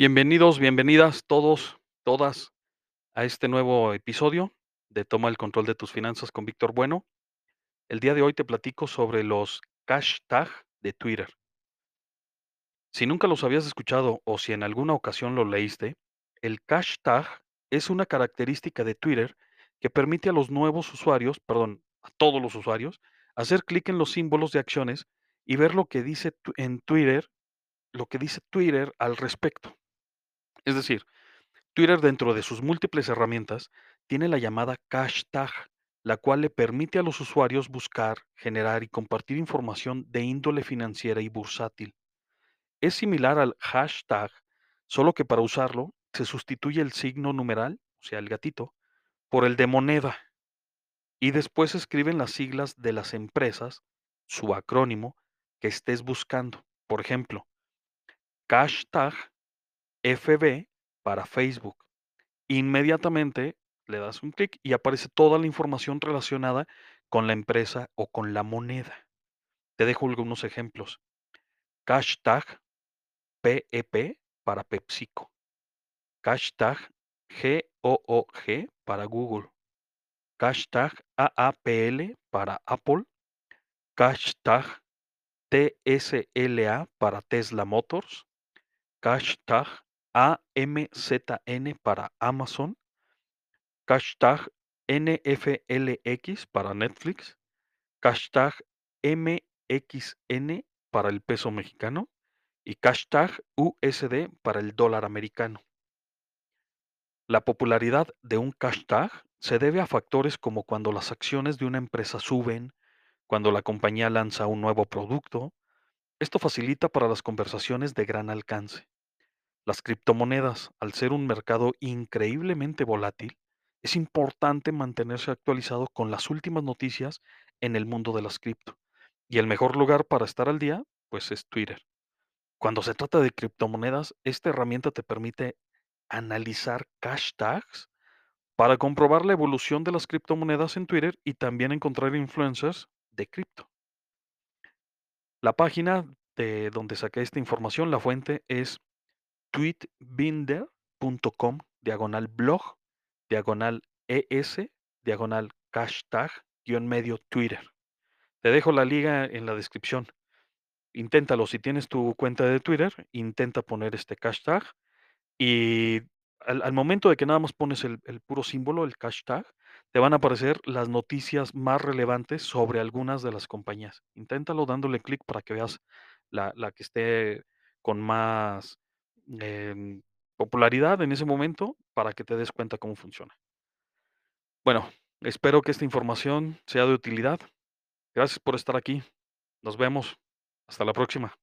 Bienvenidos, bienvenidas todos, todas a este nuevo episodio de Toma el control de tus finanzas con Víctor Bueno. El día de hoy te platico sobre los hashtag de Twitter. Si nunca los habías escuchado o si en alguna ocasión lo leíste, el hashtag es una característica de Twitter que permite a los nuevos usuarios, perdón, a todos los usuarios, hacer clic en los símbolos de acciones y ver lo que dice en Twitter, lo que dice Twitter al respecto. Es decir, Twitter dentro de sus múltiples herramientas tiene la llamada hashtag, la cual le permite a los usuarios buscar, generar y compartir información de índole financiera y bursátil. Es similar al hashtag, solo que para usarlo se sustituye el signo numeral, o sea, el gatito, por el de moneda y después escriben las siglas de las empresas, su acrónimo, que estés buscando. Por ejemplo, hashtag FB para Facebook. Inmediatamente le das un clic y aparece toda la información relacionada con la empresa o con la moneda. Te dejo algunos ejemplos. Hashtag PEP para PepsiCo. Hashtag GOOG para Google. Hashtag AAPL para Apple. Hashtag TSLA para Tesla Motors. Hashtag AMZN para Amazon. NFLX para Netflix. Hashtag MXN para el peso mexicano. Y USD para el dólar americano. La popularidad de un hashtag se debe a factores como cuando las acciones de una empresa suben, cuando la compañía lanza un nuevo producto. Esto facilita para las conversaciones de gran alcance. Las criptomonedas, al ser un mercado increíblemente volátil, es importante mantenerse actualizado con las últimas noticias en el mundo de las cripto. Y el mejor lugar para estar al día, pues es Twitter. Cuando se trata de criptomonedas, esta herramienta te permite analizar hashtags para comprobar la evolución de las criptomonedas en Twitter y también encontrar influencers de cripto. La página de donde saqué esta información, la fuente es tweetbinder.com, diagonal blog, diagonal ES, diagonal hashtag, guion medio Twitter. Te dejo la liga en la descripción. Inténtalo, si tienes tu cuenta de Twitter, intenta poner este hashtag y al, momento de que nada más pones el, el puro símbolo, el hashtag, te van a aparecer las noticias más relevantes sobre algunas de las compañías. Inténtalo dándole clic para que veas la, la que esté con más em, popularidad en ese momento para que te des cuenta cómo funciona. Bueno, espero que esta información sea de utilidad. Gracias por estar aquí. Nos vemos. Hasta la próxima.